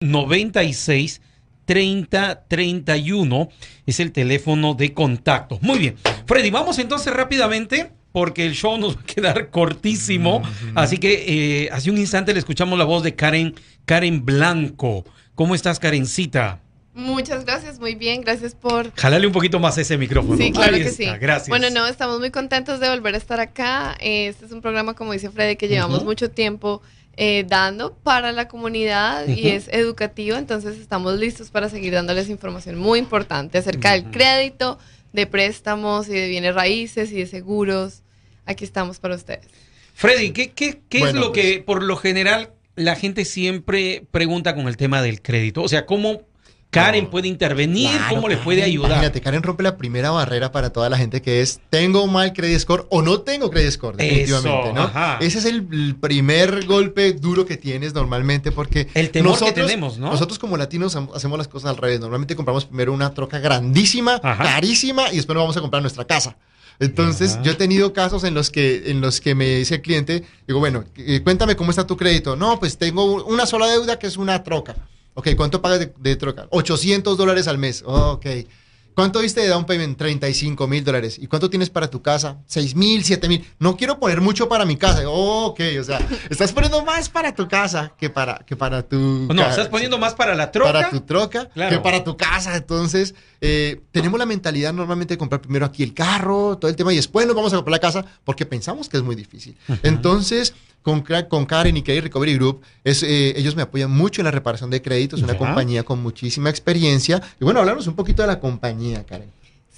96 30 31 es el teléfono de contacto. Muy bien. Freddy, vamos entonces rápidamente porque el show nos va a quedar cortísimo. Así que eh, hace un instante le escuchamos la voz de Karen, Karen Blanco. ¿Cómo estás, Karencita? Muchas gracias, muy bien, gracias por... Jalale un poquito más ese micrófono. Sí, claro que sí. Gracias. Bueno, no, estamos muy contentos de volver a estar acá. Este es un programa, como dice Freddy, que llevamos mucho tiempo eh, dando para la comunidad y es educativo, entonces estamos listos para seguir dándoles información muy importante acerca del crédito, de préstamos y de bienes raíces y de seguros. Aquí estamos para ustedes. Freddy, ¿qué, qué, qué es lo que por lo general la gente siempre pregunta con el tema del crédito? O sea, ¿cómo Karen puede intervenir, cómo le puede ayudar. Imagínate, Karen rompe la primera barrera para toda la gente que es tengo mal credit score o no tengo credit score, definitivamente, ¿no? Ese es el primer golpe duro que tienes normalmente porque el temor nosotros, que tenemos, ¿no? Nosotros como latinos hacemos las cosas al revés. Normalmente compramos primero una troca grandísima, carísima y después nos vamos a comprar nuestra casa. Entonces, yo he tenido casos en los que en los que me dice el cliente, digo, bueno, eh, cuéntame cómo está tu crédito. No, pues tengo una sola deuda que es una troca. Ok, ¿cuánto pagas de, de troca? 800 dólares al mes. ok. ¿Cuánto viste de down payment? 35 mil dólares. ¿Y cuánto tienes para tu casa? 6 mil, 7 mil. No quiero poner mucho para mi casa. ok, o sea, estás poniendo más para tu casa que para, que para tu... No, estás poniendo más para la troca. Para tu troca que para tu casa. Entonces, eh, tenemos la mentalidad normalmente de comprar primero aquí el carro, todo el tema, y después nos vamos a comprar la casa porque pensamos que es muy difícil. Entonces, con, con Karen y Credit Recovery Group, es, eh, ellos me apoyan mucho en la reparación de créditos, una compañía con muchísima experiencia. Y bueno, hablarnos un poquito de la compañía, Karen.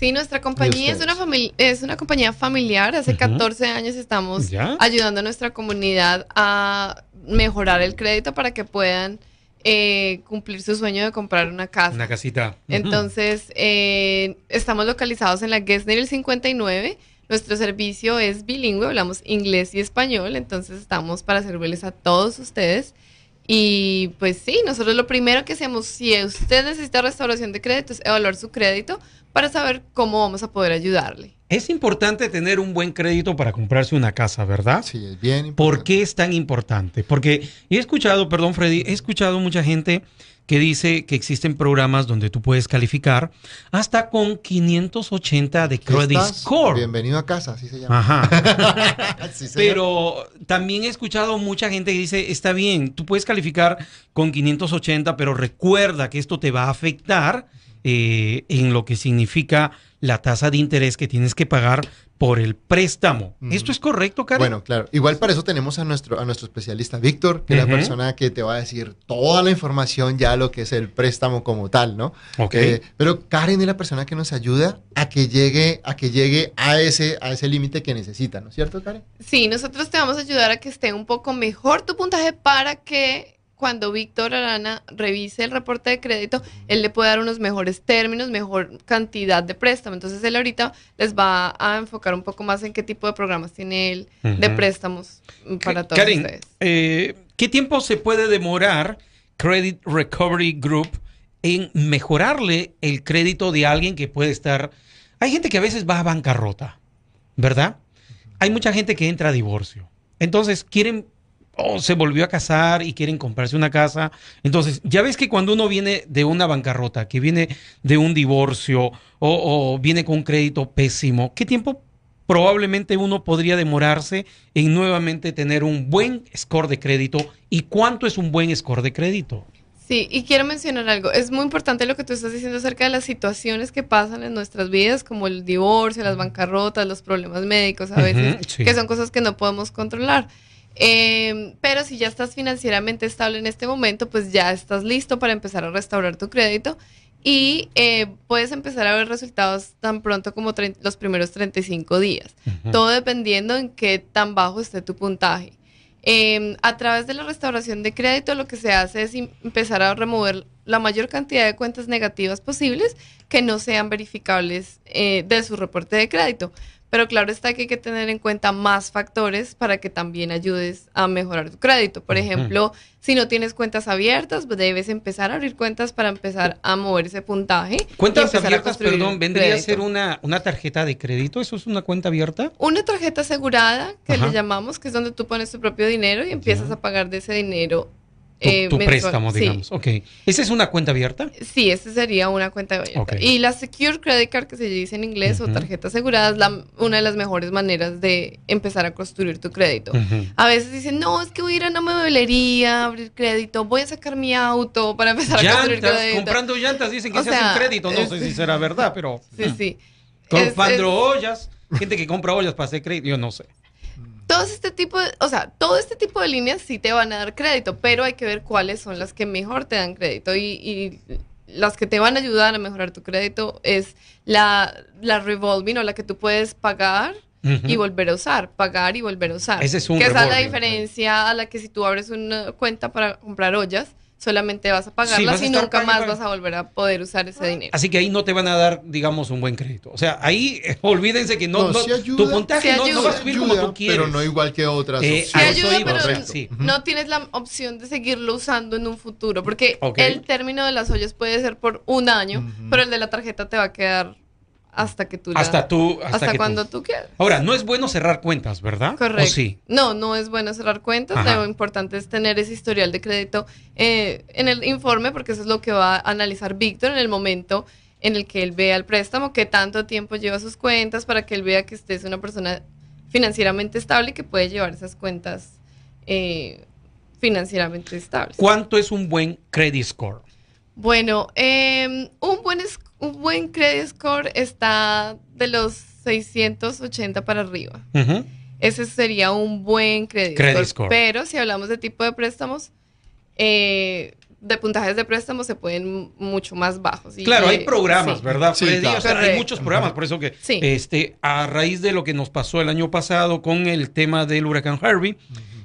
Sí, nuestra compañía es una, es una compañía familiar. Hace 14 años estamos ayudando a nuestra comunidad a mejorar el crédito para que puedan eh, cumplir su sueño de comprar una casa. Una casita. Entonces, eh, estamos localizados en la Gessner 59 nuestro servicio es bilingüe, hablamos inglés y español, entonces estamos para servirles a todos ustedes. Y pues sí, nosotros lo primero que hacemos, si usted necesita restauración de crédito, es evaluar su crédito para saber cómo vamos a poder ayudarle. Es importante tener un buen crédito para comprarse una casa, ¿verdad? Sí, es bien importante. ¿Por qué es tan importante? Porque he escuchado, perdón Freddy, he escuchado mucha gente que dice que existen programas donde tú puedes calificar hasta con 580 de credit score. Bienvenido a casa, así se llama. Ajá. pero también he escuchado mucha gente que dice, está bien, tú puedes calificar con 580, pero recuerda que esto te va a afectar eh, en lo que significa la tasa de interés que tienes que pagar por el préstamo. ¿Esto es correcto, Karen? Bueno, claro. Igual para eso tenemos a nuestro, a nuestro especialista Víctor, que es la persona que te va a decir toda la información ya lo que es el préstamo como tal, ¿no? Ok. Eh, pero Karen es la persona que nos ayuda a que llegue a que llegue a ese, a ese límite que necesita, ¿no es cierto, Karen? Sí, nosotros te vamos a ayudar a que esté un poco mejor tu puntaje para que cuando Víctor Arana revise el reporte de crédito, él le puede dar unos mejores términos, mejor cantidad de préstamo. Entonces él ahorita les va a enfocar un poco más en qué tipo de programas tiene él de préstamos para todos ustedes. Eh, ¿Qué tiempo se puede demorar Credit Recovery Group en mejorarle el crédito de alguien que puede estar... Hay gente que a veces va a bancarrota, ¿verdad? Hay mucha gente que entra a divorcio. Entonces quieren o se volvió a casar y quieren comprarse una casa. Entonces, ya ves que cuando uno viene de una bancarrota, que viene de un divorcio o, viene con un crédito pésimo, ¿qué tiempo probablemente uno podría demorarse en nuevamente tener un buen score de crédito? ¿Y cuánto es un buen score de crédito? Sí, y quiero mencionar algo. Es muy importante lo que tú estás diciendo acerca de las situaciones que pasan en nuestras vidas, como el divorcio, las bancarrotas, los problemas médicos a veces, que son cosas que no podemos controlar. Em, pero si ya estás financieramente estable en este momento, pues ya estás listo para empezar a restaurar tu crédito y eh, puedes empezar a ver resultados tan pronto como los primeros 35 días, todo dependiendo en qué tan bajo esté tu puntaje. Em, a través de la restauración de crédito lo que se hace es empezar a remover la mayor cantidad de cuentas negativas posibles que no sean verificables eh, de su reporte de crédito. Pero claro está que hay que tener en cuenta más factores para que también ayudes a mejorar tu crédito. Por ejemplo, si no tienes cuentas abiertas, pues debes empezar a abrir cuentas para empezar a mover ese puntaje. Cuentas abiertas, perdón, vendría a ser una, una tarjeta de crédito. ¿Eso es una cuenta abierta? Una tarjeta asegurada, que le llamamos, que es donde tú pones tu propio dinero y empiezas a pagar de ese dinero tu, eh, préstamo, digamos. Ok. ¿Esa es una cuenta abierta? Sí, esa sería una cuenta abierta. Y la Secure Credit Card, que se dice en inglés, o tarjeta asegurada, es la, una de las mejores maneras de empezar a construir tu crédito. A veces dicen, no, es que voy a ir a una mueblería a abrir crédito, voy a sacar mi auto para empezar a construir crédito. Comprando llantas dicen que se hace un crédito. No sé si será verdad, pero... Sí, sí. Comprando ollas, gente que compra ollas para hacer crédito, yo no sé todo este tipo de, o sea, todo este tipo de líneas sí te van a dar crédito, pero hay que ver cuáles son las que mejor te dan crédito y, las que te van a ayudar a mejorar tu crédito es la, la revolving o la que tú puedes pagar y volver a usar, pagar y volver a usar. Ese es un Que esa es la diferencia a la que si tú abres una cuenta para comprar ollas, solamente vas a pagarlas y nunca más vas a volver a poder usar ese dinero. Así que ahí no te van a dar, digamos, un buen crédito. O sea, ahí eh, olvídense que no, tu puntaje no, va a subir como tú quieres. Pero no igual que otras. Eh, ayuda, pero no tienes la opción de seguirlo usando en un futuro, porque el término de las ollas puede ser por un año, pero el de la tarjeta te va a quedar hasta que tú hasta tú hasta, cuando tú, quieras. Ahora, no es bueno cerrar cuentas, ¿verdad? Correcto. sí? No, no es bueno cerrar cuentas. Lo importante es tener ese historial de crédito eh, en el informe, porque eso es lo que va a analizar Víctor en el momento en el que él vea el préstamo, qué tanto tiempo lleva sus cuentas, para que él vea que usted es una persona financieramente estable y que puede llevar esas cuentas eh, financieramente estables. ¿Cuánto es un buen credit score? Bueno, em, un buen score un buen credit score está de los 680 para arriba. Ese sería un buen credit, score. Pero si hablamos de tipo de préstamos, eh, de puntajes de préstamos se pueden mucho más bajos. claro, hay programas, ¿verdad? Sí, hay muchos programas, por eso que este, a raíz de lo que nos pasó el año pasado con el tema del huracán Harvey,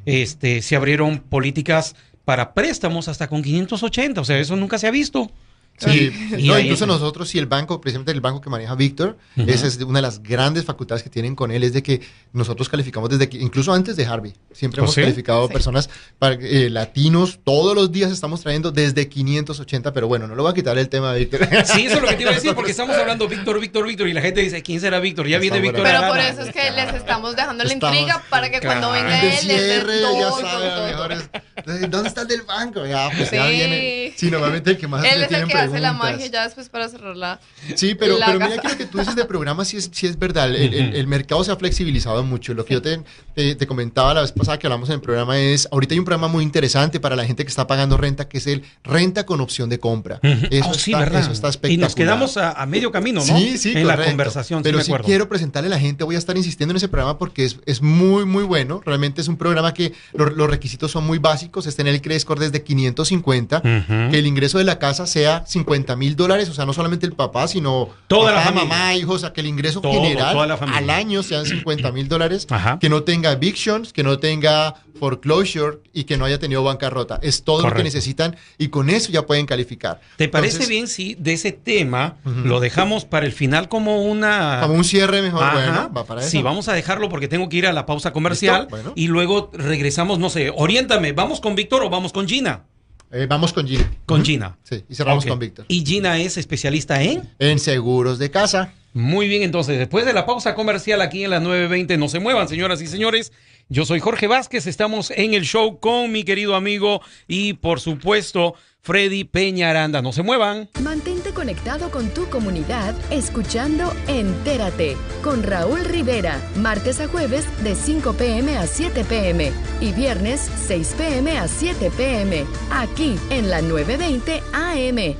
este, se abrieron políticas para préstamos hasta con 580, o sea, eso nunca se ha visto. Sí, no, incluso nosotros, si el banco, precisamente el banco que maneja Víctor, esa es una de las grandes facultades que tienen con él, es de que nosotros calificamos desde que, incluso antes de Harvey, siempre ¿Oh, hemos calificado personas para, eh, latinos, todos los días estamos trayendo desde 580, pero bueno, no lo va a quitar el tema de Víctor. Sí, eso es lo que te iba a decir, porque estamos hablando Víctor, Víctor, Víctor, y la gente dice, ¿quién será Víctor? Ya viene Víctor. Pero por eso es que les estamos dejando la intriga para que cuando venga él, les ya sabe, ¿Dónde está el del banco? Ya, pues ya viene. Sí, normalmente el que más él le tiene hace la magia ya después para cerrarla. Sí, pero, pero mira que lo que tú dices de programa sí es, sí es verdad. El, el, mercado se ha flexibilizado mucho. Lo que yo te, te, comentaba la vez pasada que hablamos en el programa es, ahorita hay un programa muy interesante para la gente que está pagando renta, que es el renta con opción de compra. eso, oh, sí, está, ¿verdad? eso está espectacular. Y nos quedamos a, medio camino, ¿no? Sí, sí, En la conversación. Pero sí, quiero presentarle a la gente, voy a estar insistiendo en ese programa porque es, es muy, muy bueno. Realmente es un programa que los requisitos son muy básicos. Es tener el credit score desde 550, que el ingreso de la casa sea 50 mil dólares, o sea, no solamente el papá, sino toda la mamá, hijos, o sea, que el ingreso general al año sean 50 mil dólares, que no tenga evictions, que no tenga foreclosure y que no haya tenido bancarrota. Es todo lo que necesitan y con eso ya pueden calificar. ¿Te parece bien si de ese tema lo dejamos para el final como una... Como un cierre mejor, bueno, va para eso. Sí, vamos a dejarlo porque tengo que ir a la pausa comercial y luego regresamos, no sé, oriéntame, ¿vamos con Víctor o vamos con Gina? Eh, vamos con Gina. Con Gina. Sí, y cerramos con Víctor. ¿Y Gina es especialista en? En seguros de casa. Muy bien, entonces, después de la pausa comercial aquí en las 9.20, no se muevan, señoras y señores. Yo soy Jorge Vázquez, estamos en el show con mi querido amigo y, por supuesto, Freddy Peña Aranda. No se muevan. Mantente conectado con tu comunidad escuchando Entérate con Raúl Rivera, martes a jueves de 5 pm a 7 pm y viernes 6 pm a 7 pm, aquí en la 920 AM.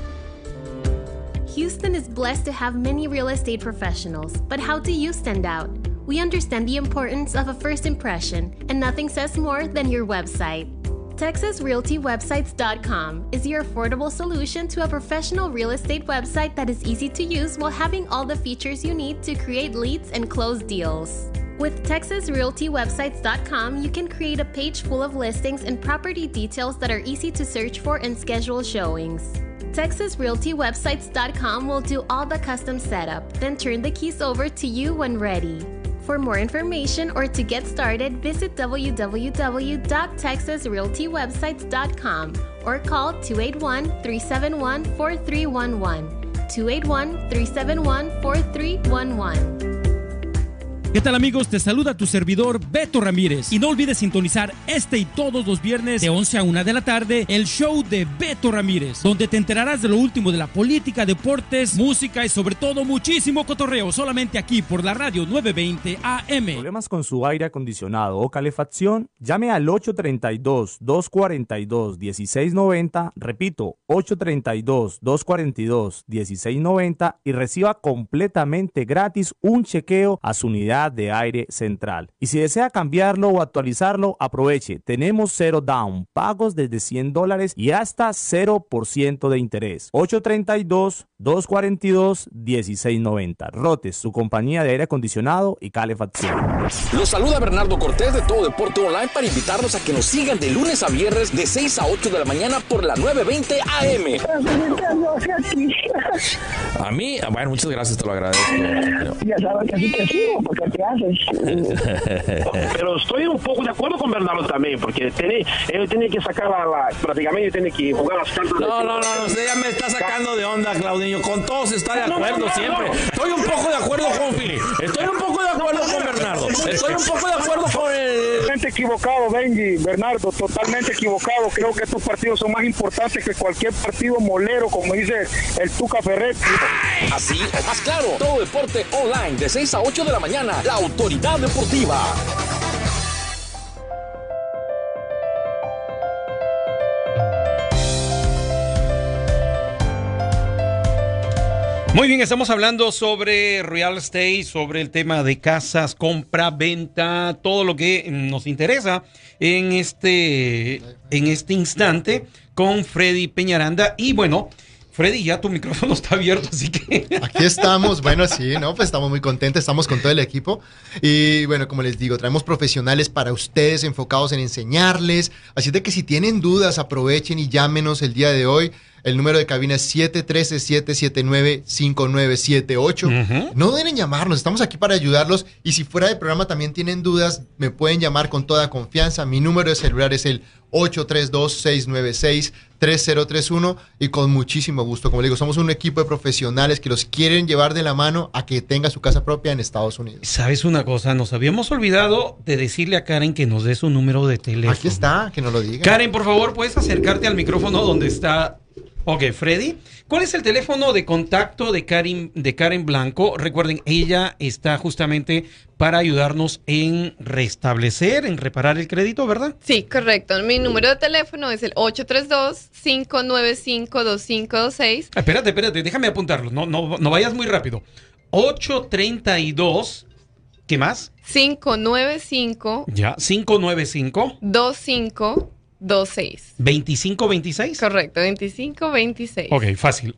Houston is blessed to have many real estate professionals, but how do you stand out? We understand the importance of a first impression, and nothing says more than your website. TexasRealtyWebsites.com is your affordable solution to a professional real estate website that is easy to use while having all the features you need to create leads and close deals. With TexasRealtyWebsites.com, you can create a page full of listings and property details that are easy to search for and schedule showings. TexasRealtyWebsites.com will do all the custom setup, then turn the keys over to you when ready. For more information or to get started, visit www.texasrealtywebsites.com or call 281 371 4311. 281 371 4311. ¿Qué tal amigos? Te saluda tu servidor Beto Ramírez. Y no olvides sintonizar este y todos los viernes de 11 a 1 de la tarde el show de Beto Ramírez, donde te enterarás de lo último de la política, deportes, música y sobre todo muchísimo cotorreo solamente aquí por la radio 920 AM. ¿Problemas con su aire acondicionado o calefacción? Llame al 832-242-1690, repito, 832-242-1690 y reciba completamente gratis un chequeo a su unidad de aire central. Y si desea cambiarlo o actualizarlo, aproveche. Tenemos cero down, pagos desde 100 dólares y hasta 0% de interés. 832-242-1690. Rotes, su compañía de aire acondicionado y calefacción. Los saluda Bernardo Cortés de Todo Deporte Online para invitarlos a que nos sigan de lunes a viernes de 6 a 8 de la mañana por la 920 AM. A mí, bueno, muchas gracias, te lo agradezco. Ya sabes que así te sigo, porque haces. Pero estoy un poco de acuerdo con Bernardo también, porque tiene, él tiene que sacar la, la prácticamente tiene que jugar las cartas. No, no, no, usted ya me está sacando de onda, Claudinho. Con todos está de acuerdo siempre. Estoy un poco de acuerdo con Philly. Estoy un poco de acuerdo con Bernardo. Estoy un poco de acuerdo con el... Totalmente equivocado, Benji, Bernardo, totalmente equivocado. Creo que estos partidos son más importantes que cualquier partido molero, como dice el Tuca Ferretti. Así o más claro, todo deporte online de 6 a 8 de la mañana. La autoridad deportiva. Muy bien, estamos hablando sobre real estate, sobre el tema de casas, compra, venta, todo lo que nos interesa en este, en este instante con Freddy Peñaranda. Y bueno, Freddy, ya tu micrófono está abierto, así que... Aquí estamos, bueno, sí, ¿no? Pues estamos muy contentos, estamos con todo el equipo. Y bueno, como les digo, traemos profesionales para ustedes enfocados en enseñarles. Así de que si tienen dudas, aprovechen y llámenos el día de hoy. El número de cabina es 713-779-5978. No deben llamarnos, estamos aquí para ayudarlos. Y si fuera de programa también tienen dudas, me pueden llamar con toda confianza. Mi número de celular es el 832-696-3031 y con muchísimo gusto. Como le digo, somos un equipo de profesionales que los quieren llevar de la mano a que tenga su casa propia en Estados Unidos. ¿Sabes una cosa? Nos habíamos olvidado de decirle a Karen que nos dé su número de teléfono. Aquí está, que nos lo diga. Karen, por favor, ¿puedes acercarte al micrófono donde está Ok, Freddy, ¿cuál es el teléfono de contacto de Karen, de Karen Blanco? Recuerden, ella está justamente para ayudarnos en restablecer, en reparar el crédito, ¿verdad? Sí, correcto. Mi número de teléfono es el 832-595-2526. Ah, espérate, espérate, déjame apuntarlo. No, no, no vayas muy rápido. 832, ¿qué más? 595. Ya, 595. 25 26. ¿2526? Correcto, 2526. Ok, fácil.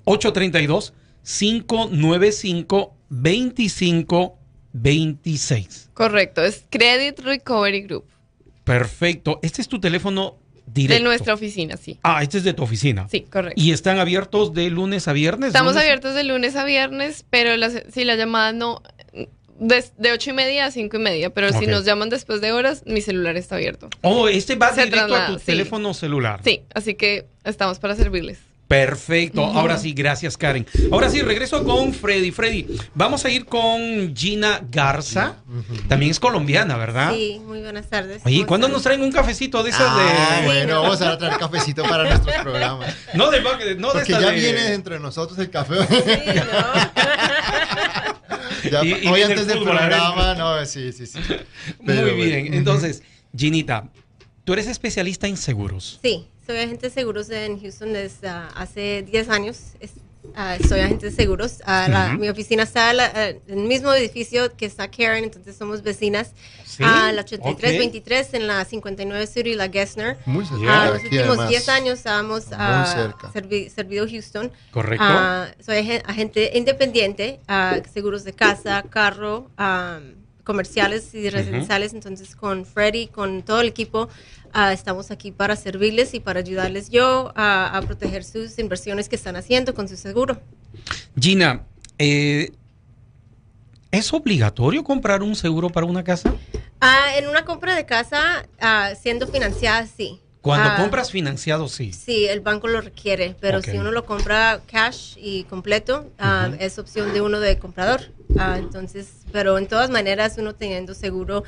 832-595-2526. Correcto, es Credit Recovery Group. Perfecto. Este es tu teléfono directo. De nuestra oficina, sí. Ah, este es de tu oficina. Sí, correcto. ¿Y están abiertos de lunes a viernes? Estamos ¿Lunes? abiertos de lunes a viernes, pero la, si la llamada no... De, de 8 y media a 5 y media, pero si nos llaman después de horas, mi celular está abierto. Oh, este va Se directo a tu sí. teléfono celular. Sí, así que estamos para servirles. Perfecto. Ahora sí, gracias, Karen. Ahora sí, regreso con Freddy. Freddy, vamos a ir con Gina Garza. También es colombiana, ¿verdad? Sí, muy buenas tardes. Oye, ¿Cómo ¿cuándo nos traen un cafecito de esas Ah, de.? bueno, vamos a traer cafecito para nuestros programas. No de, no de Porque esta ya de- viene dentro de nosotros el café. Sí, ¿no? Ya, Y- y hoy viene antes el del programa, no, sí, sí, sí. Pero Muy bueno. bien. Entonces, Ginita, tú eres especialista en seguros. Sí, soy agente de seguros en Houston desde ah, hace 10 años. Es- ah, soy agente de seguros. Ah, la- Ujú. Mi oficina está la- ah, en el mismo edificio que está Karen, entonces somos vecinas. Sí, A la ok. 8323 en la 59 City, la Gessner. Muy cerca. Ah, los últimos además. 10 años ah, cerca. servi- servido Houston. Correcto. Ah, soy agen- agente independiente, ah, seguros de casa, carro, ah, comerciales y residenciales. Entonces, con Freddy, con todo el equipo, ah, estamos aquí para servirles y para ayudarles yo a, a proteger sus inversiones que están haciendo con su seguro. Gina, eh, ¿es obligatorio comprar un seguro para una casa? Ah, en una compra de casa, ah, siendo financiada, sí. Cuando Ah, compras financiado, sí. Sí, el banco lo requiere, pero Ok. si uno lo compra cash y completo, ah, Ujú. es opción de uno de comprador. Ah, entonces, pero en todas maneras, uno teniendo seguro,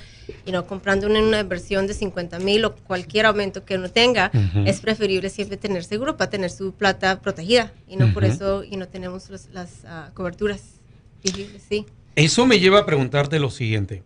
y no comprando una, una inversión de 50 mil o cualquier aumento que uno tenga, Ujú. es preferible siempre tener seguro para tener su plata protegida y no por Ujú. eso y no tenemos los- las coberturas sí. Eso me lleva a preguntarte lo siguiente.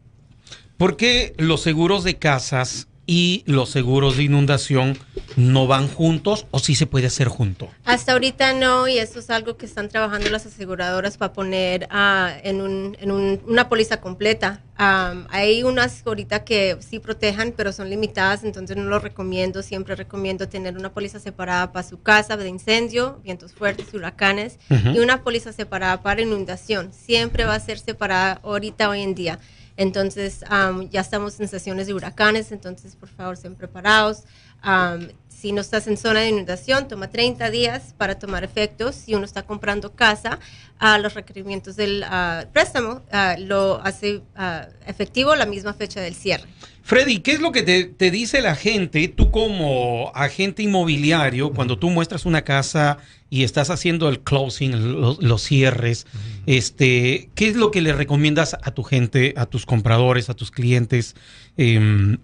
¿Por qué los seguros de casas y los seguros de inundación no van juntos o sí se puede hacer junto? Hasta ahorita no, y eso es algo que están trabajando las aseguradoras para poner ah, en, un- en un- una póliza completa. Am, hay unas ahorita que sí protejan, pero son limitadas, entonces no lo recomiendo. Siempre recomiendo tener una póliza separada para su casa de incendio, vientos fuertes, huracanes, y una póliza separada para inundación. Siempre va a ser separada ahorita, hoy en día. Entonces, am, ya estamos en sesiones de huracanes, entonces por favor, estén preparados. Am, si no estás en zona de inundación, toma 30 días para tomar efectos. Si uno está comprando casa, a los requerimientos del ah, préstamo ah, lo hace ah, efectivo la misma fecha del cierre. Freddy, ¿qué es lo que te, te dice la gente, tú como agente inmobiliario, cuando tú muestras una casa y estás haciendo el closing, los, los cierres, este, ¿qué es lo que le recomiendas a tu gente, a tus compradores, a tus clientes, em,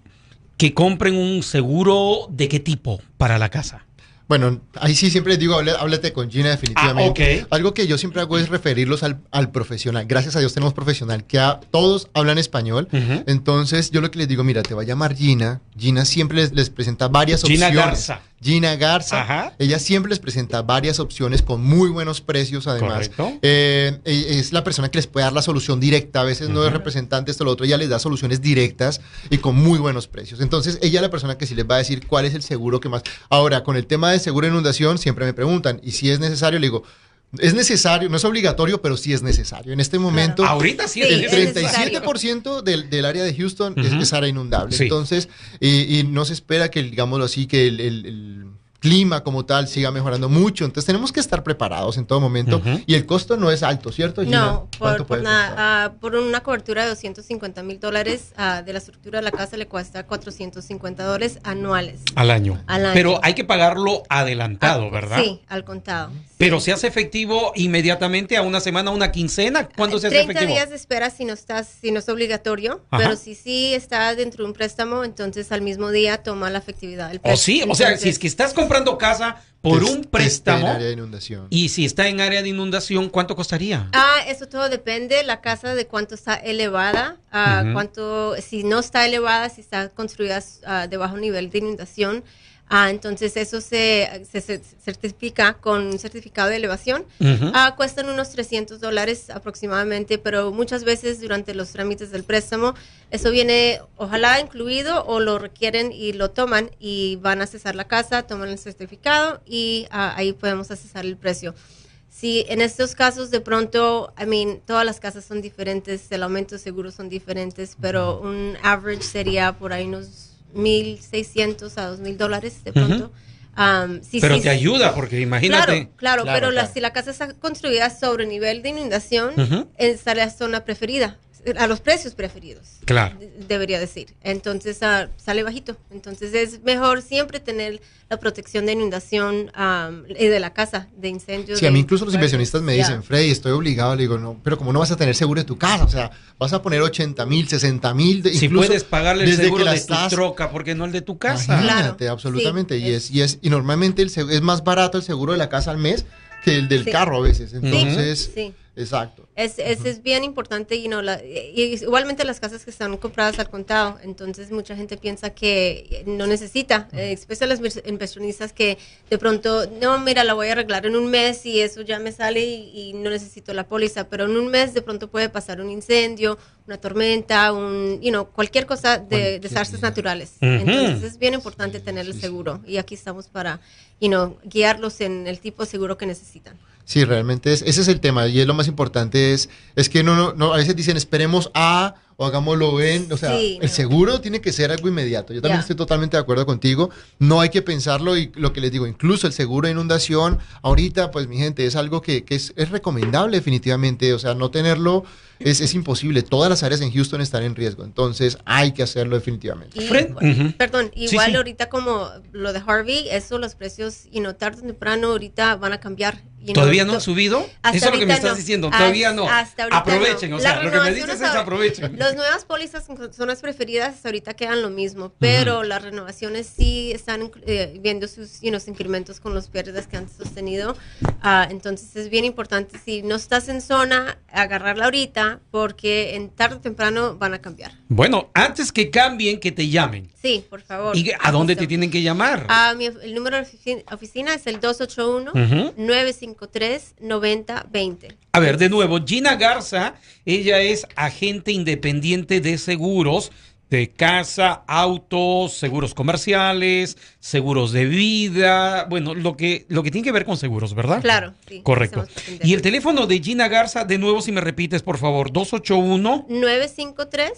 que compren un seguro de qué tipo para la casa? Bueno, ahí sí siempre les digo, háblate con Gina definitivamente. Ah, ok. Algo que yo siempre hago es referirlos al, al profesional. Gracias a Dios tenemos profesional que a- todos hablan español. Entonces yo lo que les digo, mira, te va a llamar Gina. Gina siempre les, les presenta varias Gina opciones. Garza. Gina Garza. Ella siempre les presenta varias opciones con muy buenos precios además. Correcto. Eh, eh, es la persona que les puede dar la solución directa. A veces no es representante esto o lo otro. Ella les da soluciones directas y con muy buenos precios. Entonces ella es la persona que sí les va a decir cuál es el seguro que más. Ahora, con el tema de seguro de inundación siempre me preguntan y si es necesario, le digo, es necesario, no es obligatorio, pero sí es necesario. En este momento, Ahorita sí el es necesario. 37% del, del área de Houston es, es área inundable. Sí. Entonces, y, y no se espera que, digámoslo así, que el, el- el clima como tal siga mejorando mucho. Entonces, tenemos que estar preparados en todo momento. Y el costo no es alto, ¿cierto, Gina? No, ¿Cuánto por, por, una, ah, por una cobertura de 250 mil dólares ah, de la estructura de la casa le cuesta 450 dólares anuales. Al año. Al año. Pero hay que pagarlo adelantado, ¿verdad? Sí, al contado. Pero se hace efectivo inmediatamente a una semana, una quincena. ¿Cuándo se hace 30 efectivo? días de espera si no estás, si no es obligatorio, Ajá. pero si sí está dentro de un préstamo, entonces al mismo día toma la efectividad del O préstamo. Oh, sí, o sea, si es que estás comprando casa por un está en préstamo área de inundación. y si está en área de inundación, ¿cuánto costaría? Ah, eso todo depende, la casa de cuánto está elevada, ah, Ujú. cuánto, si no está elevada, si está construida ah, de bajo nivel de inundación, ah, entonces eso se, se- se certifica con un certificado de elevación. Ujú. Ah, cuestan unos 300 dólares aproximadamente, pero muchas veces durante los trámites del préstamo, eso viene ojalá incluido o lo requieren y lo toman y van a cesar la casa, toman el certificado y ah, ahí podemos accesar el precio. Si en estos casos de pronto, I mean, todas las casas son diferentes, el aumento de seguros son diferentes, pero un average sería por ahí unos 1.600 a 2.000 dólares de pronto. Um, sí, Pero sí, te ayuda, porque imagínate. Claro, claro, Claro, pero la- si la casa está construida sobre nivel de inundación, Ujú. está la zona preferida, a los precios preferidos Claro. debería decir. Entonces ah, sale bajito. Entonces es mejor siempre tener la protección de inundación y de la casa, de incendios. Sí, a mí incluso los inversionistas me dicen, Freddy, estoy obligado. Le digo, no, pero ¿cómo no vas a tener seguro de tu casa? O sea, vas a poner 80 mil, 60 mil. Si puedes pagarle el desde seguro que la de tu estás- troca, porque no el de tu casa. Imagínate, absolutamente. y, es, y, es, y normalmente el es más barato el seguro de la casa al mes que el del Sí. carro a veces. Sí, Entonces, sí. Exacto. Es, es, es bien importante, you know, la- y igualmente las casas que están compradas al contado, entonces mucha gente piensa que no necesita, eh, especialmente los inversionistas que de pronto, no, mira, la voy a arreglar en un mes y eso ya me sale y, y no necesito la póliza, pero en un mes de pronto puede pasar un incendio, una tormenta, un, you know, cualquier cosa de desastres naturales. Entonces es bien importante tener el seguro y aquí estamos para, you know, guiarlos en el tipo de seguro que necesitan. Sí, realmente es, ese es el tema y es lo más importante es, es que no, no, no, a veces dicen esperemos a o hagámoslo en, o sea, el seguro tiene que ser algo inmediato. Yo también estoy totalmente de acuerdo contigo. No hay que pensarlo y lo que les digo, incluso el seguro de inundación, ahorita, pues mi gente, es algo que, es, es recomendable definitivamente. O sea, no tenerlo es, es, imposible. Todas las áreas en Houston están en riesgo. Entonces hay que hacerlo definitivamente. Perdón, igual ahorita como lo de Harvey, eso los precios, y no tarde o temprano ahorita van a cambiar. ¿Todavía no han subido? Eso es lo que me estás diciendo. Todavía no. aprovechen, o sea, lo que me dices es aprovechen. Las nuevas pólizas son las preferidas, ahorita quedan lo mismo, pero las renovaciones sí están eh, viendo sus incrementos con los pérdidas que han sostenido. Ah, entonces es bien importante, si no estás en zona, agarrarla ahorita, porque en tarde o temprano van a cambiar. Bueno, antes que cambien, que te llamen. Sí, por favor. ¿Y a dónde te tienen que llamar? Ah, el número de oficina es el 281-953-9020. A ver, de nuevo, Gina Garza, ella es agente independiente de seguros de casa, autos, seguros comerciales, seguros de vida, bueno, lo que, lo que tiene que ver con seguros, ¿verdad? Claro, sí. Correcto. Y el teléfono de Gina Garza, de nuevo, si me repites, por favor, 281 953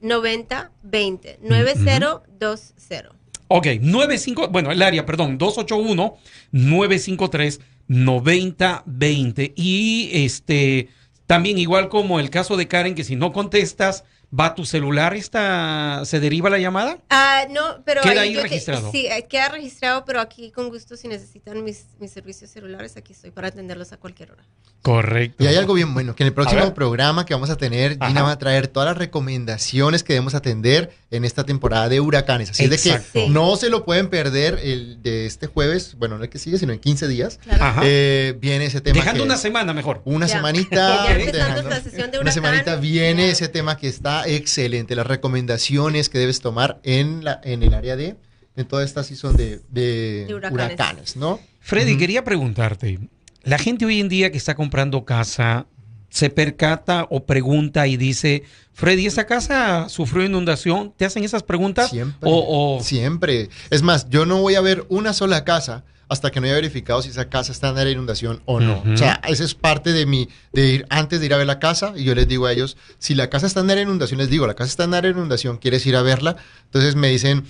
9020 9020. Ok, 95, bueno, el área, perdón, 281 953 9020 y este también igual como el caso de Karen que si no contestas ¿Va tu celular? Esta, ¿Se deriva la llamada? Ah, no, pero... Queda ahí registrado. sí, eh, queda registrado, pero aquí con gusto si necesitan mis, mis servicios celulares, aquí estoy para atenderlos a cualquier hora. Correcto. Y hay algo bien bueno, que en el próximo programa que vamos a tener, Gina va a traer todas las recomendaciones que debemos atender en esta temporada de huracanes. Así de que no se lo pueden perder el de este jueves, bueno, no es que sigue, sino en 15 días. Eh, viene ese tema. Dejando una semana mejor. Una semanita. una semanita viene ese tema que está excelente. Las recomendaciones que debes tomar en, la, en el área de, en toda esta season de, de, huracanes. ¿no? Freddy, quería preguntarte, la gente hoy en día que está comprando casa se percata o pregunta y dice, Freddy, ¿esa casa sufrió inundación? ¿Te hacen esas preguntas? Siempre. O, Siempre. Es más, yo no voy a ver una sola casa hasta que no haya verificado si esa casa está en área de inundación o no. O sea, esa es parte de mi, de ir antes de ir a ver la casa, y yo les digo a ellos, si la casa está en área de inundación, les digo, la casa está en área de inundación, ¿quieres ir a verla? Entonces me dicen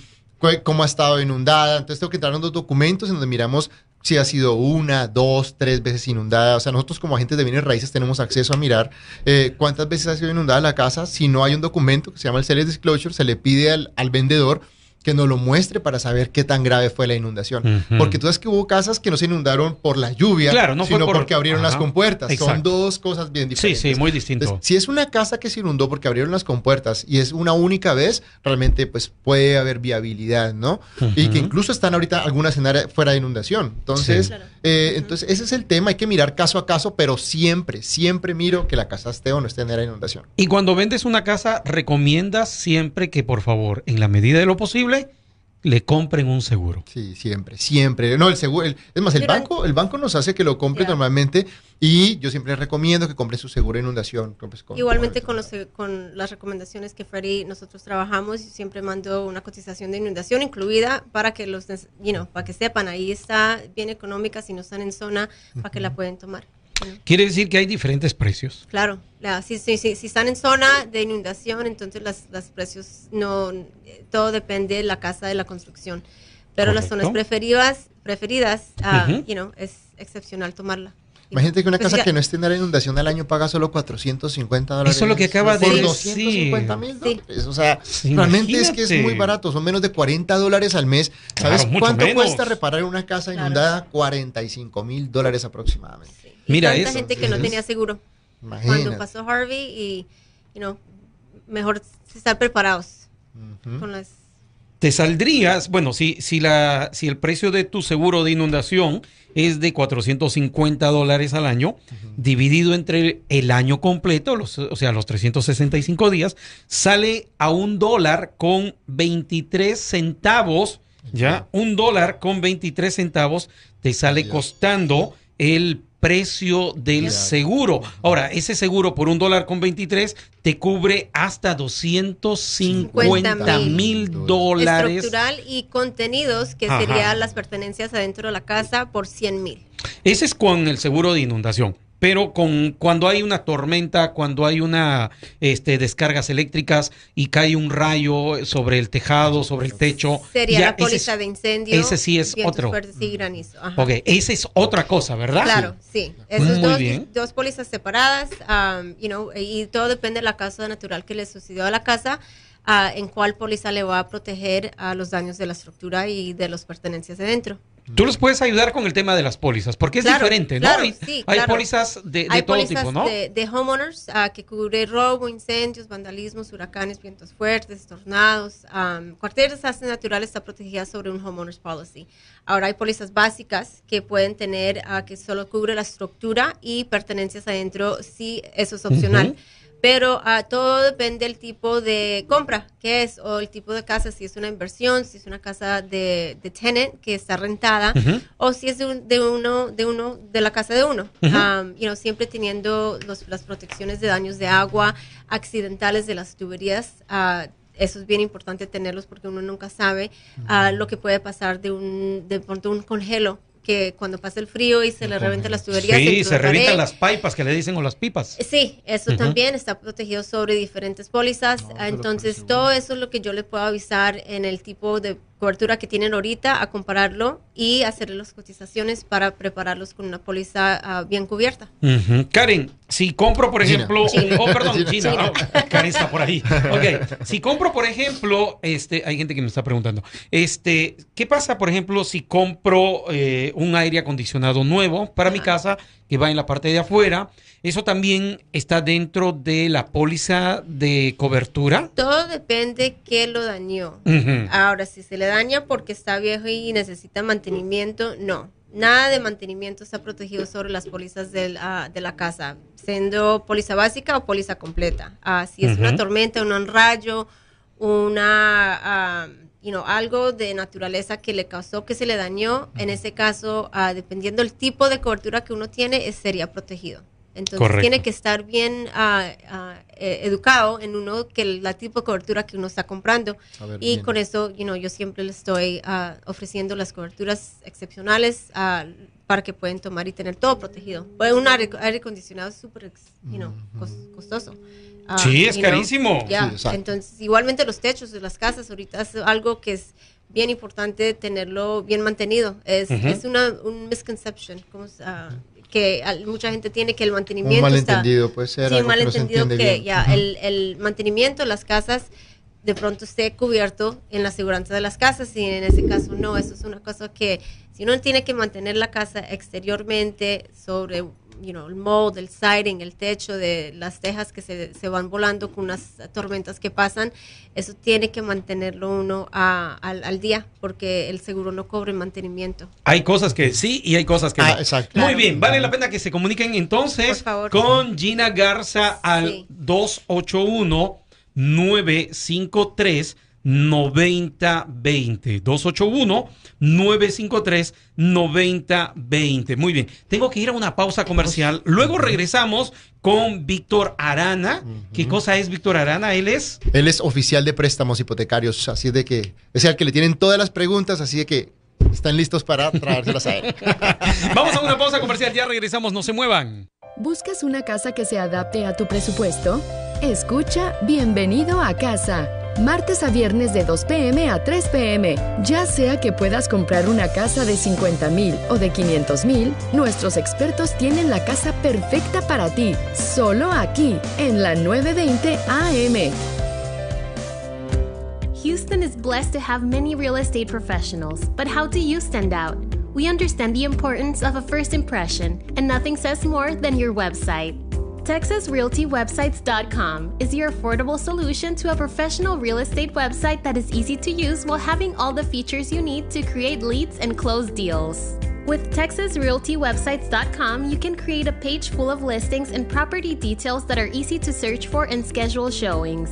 cómo ha estado inundada, entonces tengo que entrar en los documentos en donde miramos si ha sido una, dos, tres veces inundada. O sea, nosotros como agentes de bienes raíces tenemos acceso a mirar eh, cuántas veces ha sido inundada la casa. Si no hay un documento que se llama el Sales Disclosure, se le pide al, al vendedor que nos lo muestre para saber qué tan grave fue la inundación. Porque tú sabes que hubo casas que no se inundaron por la lluvia, sino porque abrieron las compuertas. Son dos cosas bien diferentes. Sí, sí, muy distinto. si es una casa que se inundó porque abrieron las compuertas y es una única vez, realmente pues puede haber viabilidad, ¿no? Y que incluso están ahorita algunas en área fuera de inundación. Entonces, eh, entonces ese es el tema. Hay que mirar caso a caso, pero siempre, siempre miro que la casa esté o no esté en área de inundación. Y cuando vendes una casa, recomiendas siempre que por favor, en la medida de lo posible, le compren un seguro. Sí, siempre, siempre. No, el seguro, es más, el banco, el banco nos hace que lo compre normalmente y yo siempre les recomiendo que compren su seguro de inundación. Igualmente con, los, con las recomendaciones que Freddy nosotros trabajamos, y siempre mando una cotización de inundación incluida para que los, you para que sepan, ahí está bien económica si no están en zona, para que la pueden tomar. Quiere decir que hay diferentes precios. Claro, si, si, si, están en zona de inundación, entonces los precios no, todo depende de la casa de la construcción. Pero las zonas preferidas, preferidas, uh, you know, es excepcional tomarla. Imagínate que una pues casa que no esté en la inundación al año paga solo 450 dólares. Eso es lo que acaba de decir. 250 mil dólares. O sea, realmente es que es muy barato. Son menos de 40 dólares al mes. ¿Sabes cuánto cuesta reparar una casa inundada? 45 mil dólares aproximadamente. Mira tanta gente que no tenía seguro cuando pasó Harvey y, you know, mejor estar preparados con las te saldrías, bueno, si, si, la, si el precio de tu seguro de inundación es de 450 dólares al año, dividido entre el año completo, los, o sea, los 365 días, sale a un dólar con 23 centavos, ¿ya? Un dólar con 23 centavos te sale costando el precio del seguro. Ahora, ese seguro por un dólar con 23 te cubre hasta 250 mil dólares. Estructural y contenidos, que serían las pertenencias adentro de la casa, por 100 mil. Ese es con el seguro de inundación. Pero con cuando hay una tormenta, cuando hay una este, descargas eléctricas y cae un rayo sobre el tejado, sobre el techo. Sería la póliza de incendio. Ese sí es otro. sí, granizo. Ok, esa es otra cosa, ¿verdad? Claro, sí. Esas dos, dos pólizas separadas, um, you know, y todo depende de la causa natural que le sucedió a la casa. Uh, en cuál póliza le va a proteger a los daños de la estructura y de las pertenencias de dentro. Tú los puedes ayudar con el tema de las pólizas, porque es diferente, ¿no? hay, pólizas de, todo tipo, ¿no? De, de homeowners uh, que cubre robo, incendios, vandalismos, huracanes, vientos fuertes, tornados. Um, cualquier desastre natural está protegida sobre un homeowners policy. Ahora hay pólizas básicas que pueden tener uh, que solo cubre la estructura y pertenencias adentro, si eso es opcional pero uh, todo depende del tipo de compra que es o el tipo de casa, si es una inversión, si es una casa de, de tenant que está rentada o si es de, uno de uno de la casa de uno, um, you know, siempre teniendo los, las protecciones de daños de agua, accidentales de las tuberías. Uh, eso es bien importante tenerlos porque uno nunca sabe uh, lo que puede pasar de un de pronto un congelo que cuando pasa el frío y se le revientan las tuberías. Sí, se revientan las pipas que le dicen o las pipas. Sí, eso también está protegido sobre diferentes pólizas. Entonces, todo eso es lo que yo le puedo avisar en el tipo de cobertura que tienen ahorita, a compararlo y hacerle las cotizaciones para prepararlos con una póliza ah, bien cubierta. Karen, si compro, por ejemplo, oh, perdón, China, Karen está por ahí. Ok, si compro, por ejemplo, este, hay gente que me está preguntando, este, ¿qué pasa, por ejemplo, si compro eh, un aire acondicionado nuevo para mi casa que va en la parte de afuera? ¿Eso también está dentro de la póliza de cobertura? Todo depende qué lo dañó. Ahora, si se le daña porque está viejo y necesita mantenimiento, no. Nada de mantenimiento está protegido sobre las pólizas ah, de la casa, siendo póliza básica o póliza completa. Ah, si es una tormenta, un rayo, una... Ah, algo de naturaleza que le causó que se le dañó, en ese caso, dependiendo del tipo de cobertura que uno tiene, sería protegido. Entonces tiene que estar bien eh, educado en uno que la tipo de cobertura que uno está comprando. y con eso, you know, yo siempre le estoy ah, ofreciendo las coberturas excepcionales para que puedan tomar y tener todo protegido. Pues un aire, acondicionado es súper costoso. sí, es carísimo. Entonces, igualmente los techos de las casas ahorita es algo que es bien importante tenerlo bien mantenido. Es, es una un misconception. ¿cómo que mucha gente tiene que el mantenimiento un malentendido puede ser sí, malentendido que, ya el, el, mantenimiento de las casas de pronto esté cubierto en la seguridad de las casas y en ese caso no eso es una cosa que si uno tiene que mantener la casa exteriormente sobre you know, el mold, el siding, el techo, de las tejas que se, se, van volando con unas tormentas que pasan, eso tiene que mantenerlo uno al, día porque el seguro no cobre mantenimiento. Hay cosas que sí y hay cosas que ah, no. Muy bien, vale la pena que se comuniquen entonces con Gina Garza al 281 953 9020 281 953 9020. Muy bien. Tengo que ir a una pausa comercial. Luego regresamos con Víctor Arana. ¿Qué cosa es Víctor Arana? Él es. Él es oficial de préstamos hipotecarios. Así de que es el que le tienen todas las preguntas. Así de que están listos para traérselas a él. Vamos a una pausa comercial. Ya regresamos. No se muevan. ¿Buscas una casa que se adapte a tu presupuesto? Escucha Bienvenido a casa martes a viernes de 2 pm a 3 pm. Ya sea que puedas comprar una casa de 50 mil o de 500 mil, nuestros expertos tienen la casa perfecta para ti, solo aquí, en la 920 AM. Houston is blessed to have many real estate professionals, but how do you stand out? We understand the importance of a first impression, and nothing says more than your website. TexasRealtyWebsites.com is your affordable solution to a professional real estate website that is easy to use while having all the features you need to create leads and close deals. With TexasRealtyWebsites.com, you can create a page full of listings and property details that are easy to search for and schedule showings.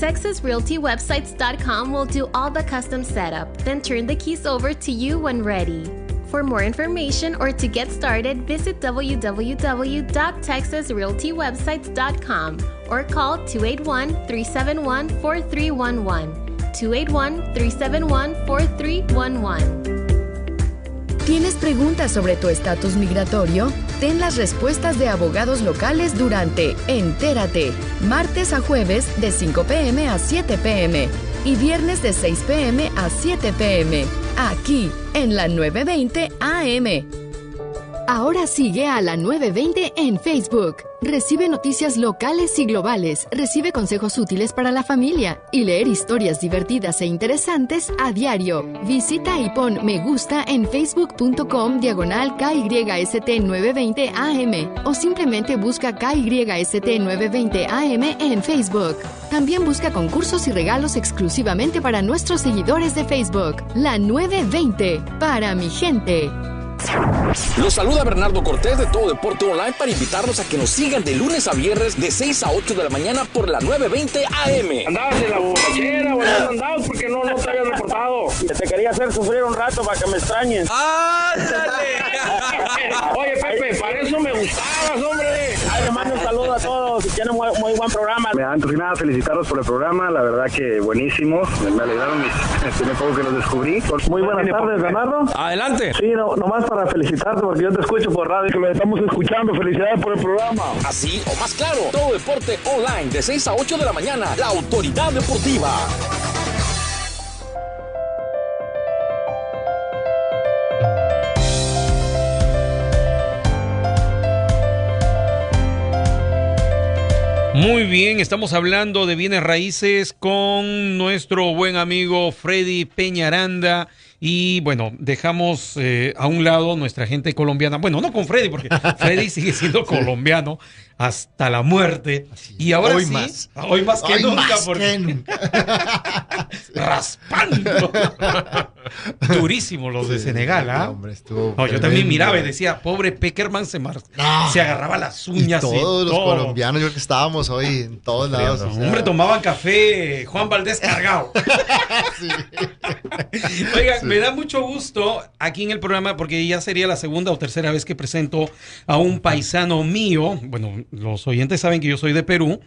TexasRealtyWebsites.com will do all the custom setup, then turn the keys over to you when ready. For more information or to get started, visit www.texasrealtywebsites.com or call 281 371 4311. 281 371 4311. ¿Tienes preguntas sobre tu estatus migratorio? Obtén las respuestas de abogados locales durante Entérate, martes a jueves de 5 pm a 7 pm y viernes de 6 pm a 7 pm, aquí en la 920 AM. Ahora sigue a la 920 en Facebook. Recibe noticias locales y globales, recibe consejos útiles para la familia y leer historias divertidas e interesantes a diario. Visita y pon me gusta en facebook.com diagonal KYST 920 AM o simplemente busca KYST 920 AM en Facebook. También busca concursos y regalos exclusivamente para nuestros seguidores de Facebook. La 920, para mi gente. Los saluda Bernardo Cortés de Todo Deporte Online para invitarlos a que nos sigan de lunes a viernes de 6 a 8 de la mañana por la 920 AM. Andabas en la borrachera, bueno, andabas porque no, no te habías reportado. Te quería hacer sufrir un rato para que me extrañes. ¡Ándale! Oye, Pepe, para eso me gustabas, hombre. Ay, le mando un saludo a todos y tienen muy, muy buen programa. Me antes que nada felicitarlos por el programa, la verdad que buenísimo. Me alegraron, mis- tiene poco que los descubrí. Muy buenas tardes, Bernardo. Adelante. Sí, no, nomás para felicitarte porque yo te escucho por radio. Que lo estamos escuchando. Felicidades por el programa. Así o más claro, Todo Deporte Online de 6 a 8 de la mañana. La autoridad deportiva. Muy bien, estamos hablando de bienes raíces con nuestro buen amigo Freddy Peñaranda. Y bueno, dejamos eh, a un lado nuestra gente colombiana. Bueno, no con Freddy, porque Freddy sigue siendo colombiano hasta la muerte. Y ahora Hoy sí, más. hoy más que Hoy nunca, más porque que nunca. raspando. Durísimo los de Senegal, ¿ah? Hombre, No, yo también miraba y decía, pobre Peckerman se, mar- No. se agarraba las uñas. y todos los todo. colombianos, yo creo que estábamos hoy en todos lados. o sea, Hombre, tomaban café Juan Valdés cargado. Oigan, me da mucho gusto aquí en el programa porque ya sería la segunda o tercera vez que presento a un paisano mío. Bueno, los oyentes saben que yo soy de Perú,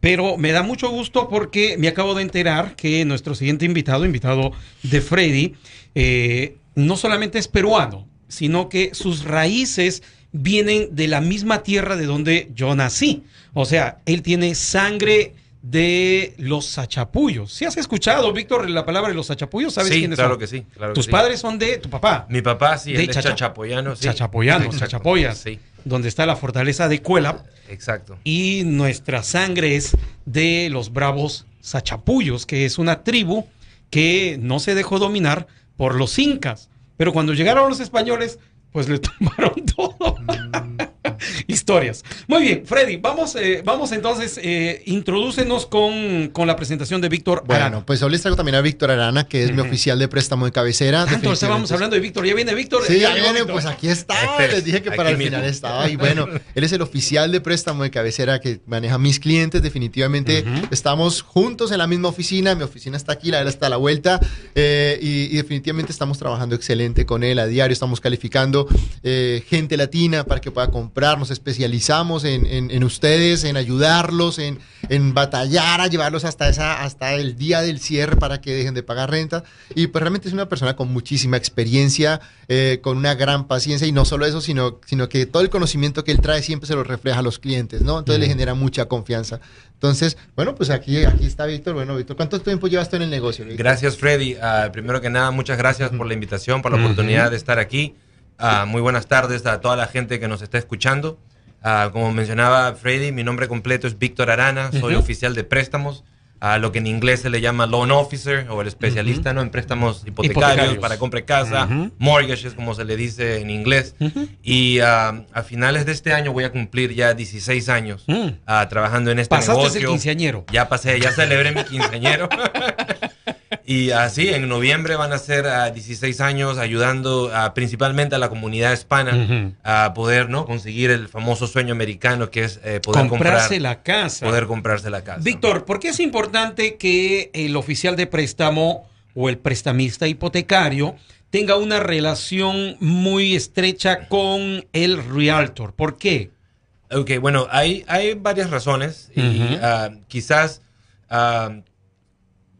pero me da mucho gusto porque me acabo de enterar que nuestro siguiente invitado, invitado de Freddy, eh, no solamente es peruano, sino que sus raíces vienen de la misma tierra de donde yo nací. O sea, él tiene sangre de los sachapuyos. ¿Sí has escuchado, Víctor, la palabra de los sachapuyos? ¿Sabes Sí, quiénes claro son? que sí, claro que Tus sí. padres son de tu papá. Mi papá, sí, De él es Chacha- chachapoyano. Sí. Chachapoyanos, Exacto. chachapoyas. Sí, Donde está la fortaleza de Cuelap. exacto. Y nuestra sangre es de los bravos sachapuyos, que es una tribu que no se dejó dominar por los incas. Pero cuando llegaron los españoles, pues le tomaron todo. Historias. Muy bien, Freddy, vamos, eh, vamos entonces, eh, introdúcenos con, con la presentación de Víctor Bueno, Arana. pues hoy les traigo también a Víctor Arana, que es mi oficial de préstamo de cabecera. Tanto Definitivamente estábamos hablando de Víctor, ya viene Víctor. Sí, ya viene, Víctor. pues aquí está. Les dije que para aquí el final estaba. Y bueno, él es el oficial de préstamo de cabecera que maneja mis clientes. Definitivamente estamos juntos en la misma oficina. Mi oficina está aquí, la de él está a la vuelta. eh, y, y definitivamente estamos trabajando excelente con él a diario. Estamos calificando eh, gente latina para que pueda comprar. Nos especializamos en, en- en ustedes, en ayudarlos, en, en batallar a llevarlos hasta, esa, hasta el día del cierre para que dejen de pagar renta. Y pues realmente es una persona con muchísima experiencia, eh, con una gran paciencia y no solo eso, sino, sino que todo el conocimiento que él trae siempre se lo refleja a los clientes, ¿no? Entonces le genera mucha confianza. Entonces, bueno, pues aquí, aquí está Víctor. Bueno, Víctor, ¿cuánto tiempo llevas tú en el negocio? Víctor? Gracias, Freddy. Ah, primero que nada, muchas gracias por la invitación, por la oportunidad de estar aquí. Ah, muy buenas tardes a toda la gente que nos está escuchando. Ah, como mencionaba Freddy, mi nombre completo es Víctor Arana, soy oficial de préstamos, a lo que en inglés se le llama loan officer o el especialista ¿no? en préstamos hipotecarios, Hipotecarios. para compra de casa, Ujú. mortgages como se le dice en inglés. Y ah, a finales de este año voy a cumplir ya 16 años Mm. trabajando en este Pasaste negocio. el quinceañero. Ya pasé, ya celebré mi quinceañero. y así, en noviembre van a ser ah, 16 años ayudando ah, principalmente a la comunidad hispana a poder ¿no? conseguir el famoso sueño americano que es eh, poder Comprarse comprar, la casa. poder comprarse la casa. Víctor, ¿por qué es importante que el oficial de préstamo o el prestamista hipotecario tenga una relación muy estrecha con el realtor? ¿Por qué? Ok, bueno, hay, hay varias razones y ah, quizás,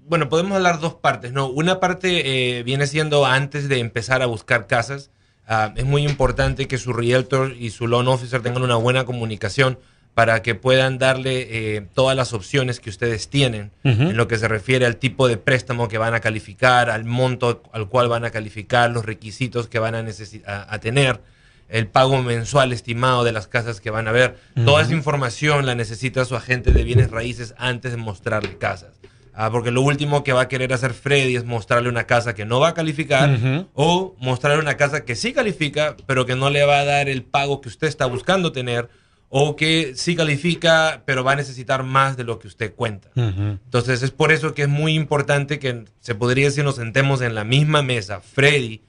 bueno, podemos hablar dos partes, ¿no? Una parte eh, viene siendo antes de empezar a buscar casas, ah, es muy importante que su realtor y su loan officer tengan una buena comunicación para que puedan darle eh, todas las opciones que ustedes tienen en lo que se refiere al tipo de préstamo que van a calificar, al monto al cual van a calificar, los requisitos que van a, a tener, el pago mensual estimado de las casas que van a ver. Toda esa información la necesita su agente de bienes raíces antes de mostrarle casas. Ah, porque lo último que va a querer hacer Freddy es mostrarle una casa que no va a calificar o mostrarle una casa que sí califica, pero que no le va a dar el pago que usted está buscando tener o que sí califica, pero va a necesitar más de lo que usted cuenta. Entonces es por eso que es muy importante que se podría decir nos sentemos en la misma mesa, Freddy,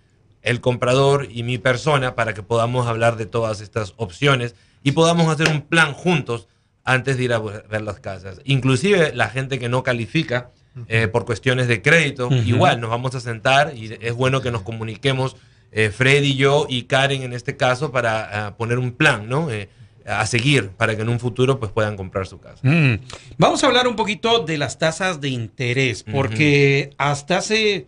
el comprador y mi persona, para que podamos hablar de todas estas opciones y podamos hacer un plan juntos antes de ir a ver las casas. Inclusive la gente que no califica eh, por cuestiones de crédito, igual nos vamos a sentar y es bueno que nos comuniquemos, eh, Freddy y yo y Karen en este caso, para ah, poner un plan, ¿no? Eh, a seguir para que en un futuro pues puedan comprar su casa. Mm. Vamos a hablar un poquito de las tasas de interés, porque hasta hace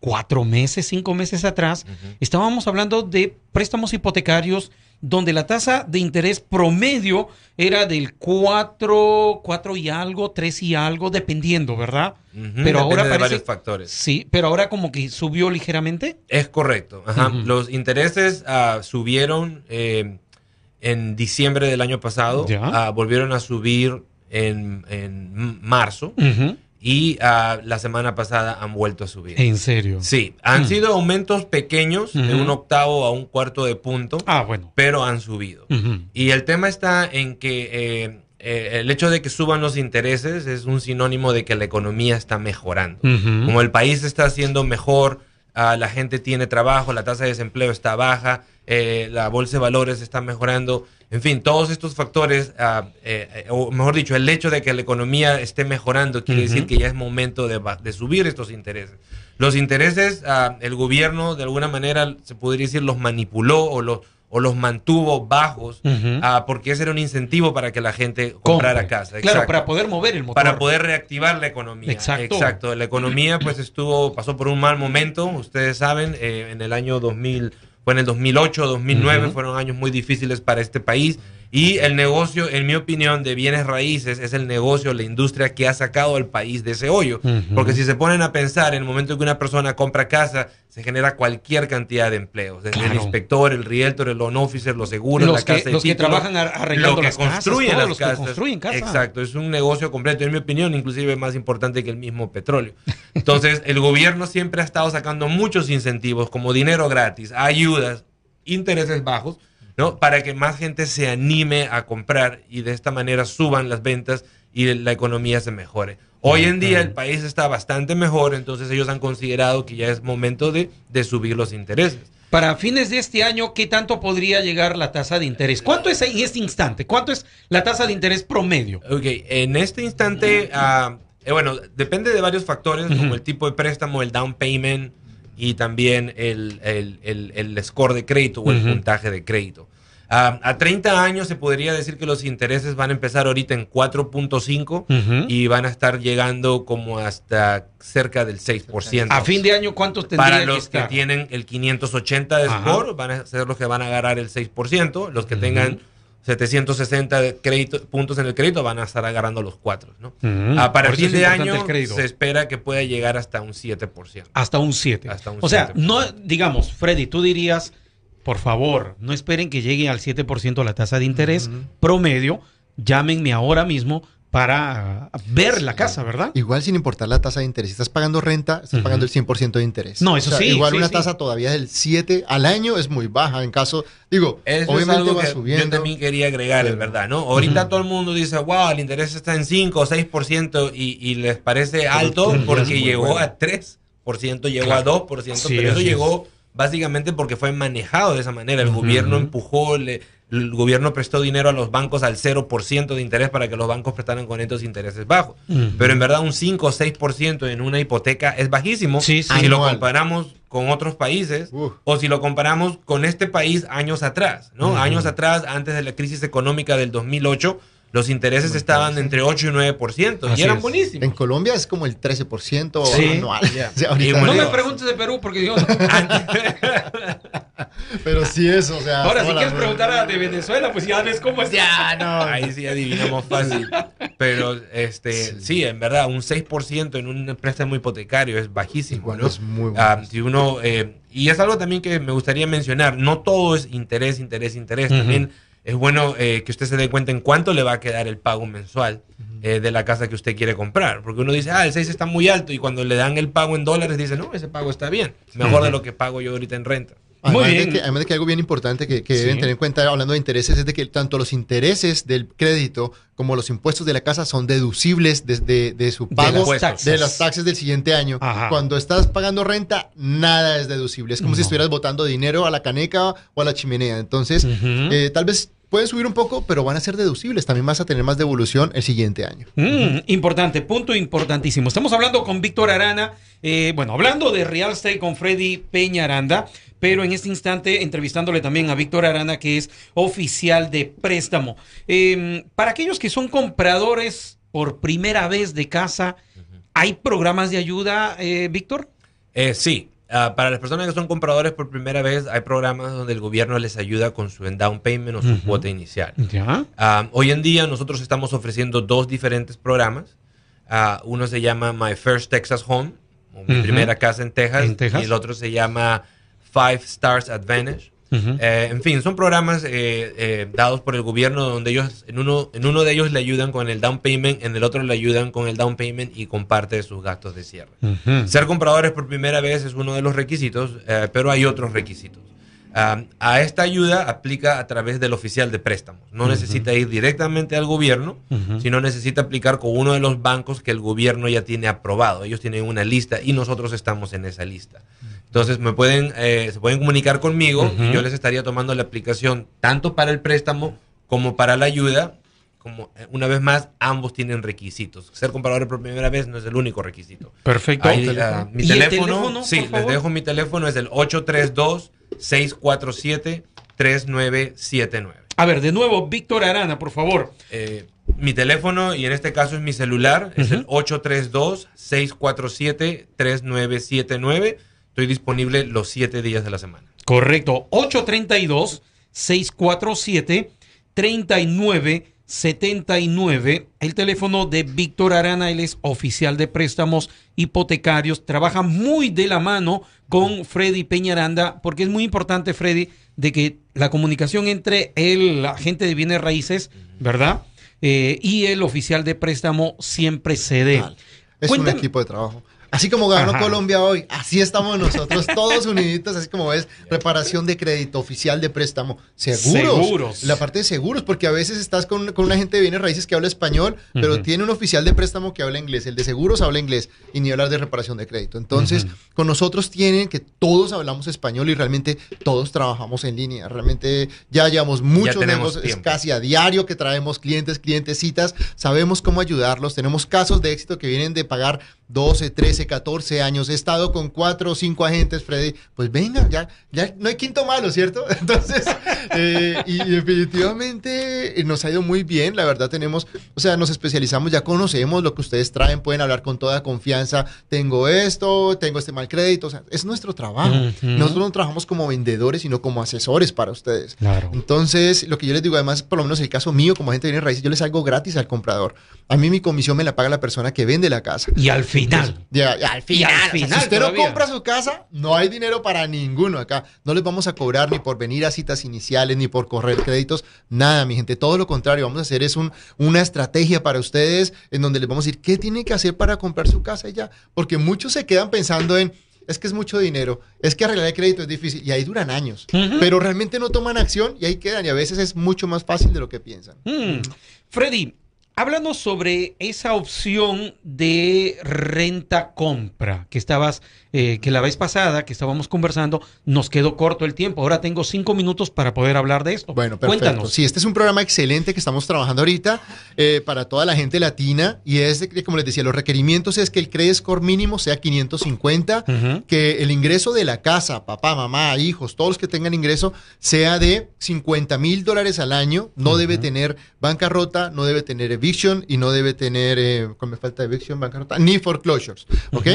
cuatro meses, cinco meses atrás, estábamos hablando de préstamos hipotecarios donde la tasa de interés promedio era del 4, 4 y algo, 3 y algo, dependiendo, ¿verdad? pero ahora de varios factores. Sí, pero ahora como que subió ligeramente. Es correcto. Los intereses uh, subieron eh, en diciembre del año pasado, uh, volvieron a subir en, en marzo. Y uh, la semana pasada han vuelto a subir. ¿En serio? Sí, han mm. sido aumentos pequeños, de un octavo a un cuarto de punto. Ah, bueno. Pero han subido. Y el tema está en que eh, eh, el hecho de que suban los intereses es un sinónimo de que la economía está mejorando. Como el país está haciendo mejor, uh, la gente tiene trabajo, la tasa de desempleo está baja, eh, la bolsa de valores está mejorando. En fin, todos estos factores, ah, eh, o mejor dicho, el hecho de que la economía esté mejorando quiere decir que ya es momento de, subir estos intereses. Los intereses, ah, el gobierno de alguna manera, se podría decir, los manipuló o los, o los mantuvo bajos ah, porque ese era un incentivo para que la gente comprara casa. Claro, para poder mover el motor. Para poder reactivar la economía. Exacto. Exacto. La economía pues estuvo, pasó por un mal momento, ustedes saben, en el año 2000 fue en el 2008, 2009, fueron años muy difíciles para este país. Y el negocio, en mi opinión, de bienes raíces es el negocio, la industria que ha sacado al país de ese hoyo. Porque si se ponen a pensar, en el momento en que una persona compra casa, se genera cualquier cantidad de empleos. Desde el inspector, el realtor, el loan officer, los seguros, los la casa que, Los que trabajan arreglando que construyen las los casas. Que construyen casas. Exacto, es un negocio completo, en mi opinión, inclusive más importante que el mismo petróleo. Entonces, el gobierno siempre ha estado sacando muchos incentivos, como dinero gratis, ayudas, intereses bajos, ¿no? Para que más gente se anime a comprar y de esta manera suban las ventas y la economía se mejore. Hoy en día el país está bastante mejor, entonces ellos han considerado que ya es momento de, subir los intereses. Para fines de este año, ¿qué tanto podría llegar la tasa de interés? ¿Cuánto es en este instante? ¿Cuánto es la tasa de interés promedio? Ok, en este instante, eh, bueno, depende de varios factores, como el tipo de préstamo, el down payment y también el, el, score de crédito o el puntaje de crédito. Ah, a 30 años se podría decir que los intereses van a empezar ahorita en 4.5 y van a estar llegando como hasta cerca del 6%. A fin de año, ¿cuántos tendrían Para los que, tienen el 580 de score, van a ser los que van a agarrar el 6%. Los que tengan 760 de crédito, puntos en el crédito van a estar agarrando los 4. ¿no? A para fin de año se espera que pueda llegar hasta un 7%. Hasta un 7%. Hasta un o sea, no, digamos, Freddy, tú dirías por favor, no esperen que llegue al 7% la tasa de interés promedio. Llámenme ahora mismo para ver la casa, ¿verdad? Igual sin importar la tasa de interés. Si estás pagando renta, estás pagando el 100% de interés. No, eso sí. Igual una tasa todavía del 7 al año es muy baja. En caso, digo, obviamente va subiendo. Yo también quería agregar, es verdad, ¿no? Ahorita todo el mundo dice, wow, el interés está en 5 o 6% y, y les parece alto porque llegó a 3%, llegó a 2%, pero eso llegó básicamente porque fue manejado de esa manera. El gobierno empujó, el gobierno prestó dinero a los bancos al 0% de interés para que los bancos prestaran con estos intereses bajos. Pero en verdad un 5 o 6% en una hipoteca es bajísimo. Si lo comparamos con otros países o si lo comparamos con este país años atrás, ¿no? Años atrás, antes de la crisis económica del 2008, los intereses estaban entre 8 y 9% y eran buenísimos. En Colombia es como el 13% anual. no me preguntes de Perú porque yo Pero sí es, o sea. Ahora, si quieres preguntar a de Venezuela, pues ya ves cómo es. Ya, no. Ahí sí adivinamos fácil. Pero, este, sí, en verdad, un 6% en un préstamo hipotecario es bajísimo, ¿no? Es muy ah, si uno, eh, y es algo también que me gustaría mencionar, no todo es interés, interés, interés. También es bueno eh, que usted se dé cuenta en cuánto le va a quedar el pago mensual eh, de la casa que usted quiere comprar. Porque uno dice, ah, el 6 está muy alto y cuando le dan el pago en dólares dice, no, ese pago está bien, mejor de lo que pago yo ahorita en renta. Además, De que, además de que algo bien importante que, deben tener en cuenta hablando de intereses es de que tanto los intereses del crédito como los impuestos de la casa son deducibles desde de, su pago de, las taxas del siguiente año. Cuando estás pagando renta, nada es deducible. Es como si estuvieras botando dinero a la caneca o a la chimenea. Entonces, eh, tal vez pueden subir un poco, pero van a ser deducibles. También vas a tener más devolución el siguiente año. Mm, importante, punto importantísimo. Estamos hablando con Víctor Arana, eh, bueno, hablando de real estate con Freddy Peña Aranda, pero en este instante entrevistándole también a Víctor Arana, que es oficial de préstamo. Em, para aquellos que son compradores por primera vez de casa, ¿hay programas de ayuda, eh, Víctor? Eh, sí, Ah, para las personas que son compradores por primera vez, hay programas donde el gobierno les ayuda con su down payment o su cuota inicial. Ah, hoy en día nosotros estamos ofreciendo dos diferentes programas. Ah, uno se llama My First Texas Home, mi primera casa en Texas, y el otro se llama Five Stars Advantage. Eh, en fin, son programas eh, eh, dados por el gobierno donde ellos, en uno, en uno de ellos le ayudan con el down payment, en el otro le ayudan con el down payment y con parte de sus gastos de cierre. Ser compradores por primera vez es uno de los requisitos, pero hay otros requisitos. A esta ayuda aplica a través del oficial de préstamos. No necesita ir directamente al gobierno, sino necesita aplicar con uno de los bancos que el gobierno ya tiene aprobado. Ellos tienen una lista y nosotros estamos en esa lista. Entonces me pueden, eh, se pueden comunicar conmigo y yo les estaría tomando la aplicación tanto para el préstamo como para la ayuda. Como eh, una vez más, ambos tienen requisitos. Ser comprador por primera vez no es el único requisito. Perfecto. Ah, mi teléfono, sí, les dejo mi teléfono, es el 832-647-3979. A ver, de nuevo, Víctor Arana, por favor. Eh, mi teléfono, y en este caso es mi celular, es el 832-647-3979 Estoy disponible los siete días de la semana. Correcto. 832-647-3979. El teléfono de Víctor Arana, él es oficial de préstamos hipotecarios. Trabaja muy de la mano con Freddy Peñaranda, porque es muy importante, Freddy, de que la comunicación entre el agente de bienes raíces, ¿verdad? Eh, y el oficial de préstamo siempre se dé. Es un equipo de trabajo. Así como ganó Colombia hoy, así estamos nosotros, todos uniditos, así como ves, reparación de crédito, oficial de préstamo, seguros. Seguros. La parte de seguros, porque a veces estás con, con una gente de bienes raíces que habla español, pero tiene un oficial de préstamo que habla inglés. El de seguros habla inglés y ni hablar de reparación de crédito. Entonces, con nosotros tienen que todos hablamos español y realmente todos trabajamos en línea. Realmente ya llevamos muchos negocios, casi a diario que traemos clientes, clientes, citas, sabemos cómo ayudarlos. Tenemos casos de éxito que vienen de pagar 12, 13, 14 años, he estado con cuatro o cinco agentes, Freddy, pues venga, ya, ya no hay quinto malo, ¿cierto? Entonces, eh, y definitivamente nos ha ido muy bien, la verdad tenemos, o sea, nos especializamos, ya conocemos lo que ustedes traen, pueden hablar con toda confianza, tengo esto, tengo este mal crédito, o sea, es nuestro trabajo. Nosotros no trabajamos como vendedores, sino como asesores para ustedes. Claro. Entonces, lo que yo les digo, además, por lo menos el caso mío, como agente de raíces, yo les hago gratis al comprador. A mí mi comisión me la paga la persona que vende la casa. Y al final. Ya, al final. si usted no compra su casa, no hay dinero para ninguno acá. No les vamos a cobrar ni por venir a citas iniciales, ni por correr créditos, nada, mi gente. Todo lo contrario, vamos a hacer es un, una estrategia para ustedes en donde les vamos a decir qué tienen que hacer para comprar su casa ya. Porque muchos se quedan pensando en, es que es mucho dinero, es que arreglar el crédito es difícil y ahí duran años, pero realmente no toman acción y ahí quedan y a veces es mucho más fácil de lo que piensan. Mm. Freddy, háblanos sobre esa opción de renta-compra que estabas, eh, que la vez pasada que estábamos conversando, nos quedó corto el tiempo. Ahora tengo cinco minutos para poder hablar de esto. Bueno, perfecto. Cuéntanos. Sí, este es un programa excelente que estamos trabajando ahorita eh, para toda la gente latina y es, de, como les decía, los requerimientos es que el credit score mínimo sea 550, que el ingreso de la casa, papá, mamá, hijos, todos los que tengan ingreso, sea de 50 mil dólares al año, no debe tener bancarrota, no debe tener eviction y no debe tener, eh, me falta eviction, bancarrota, ni foreclosures, ¿ok?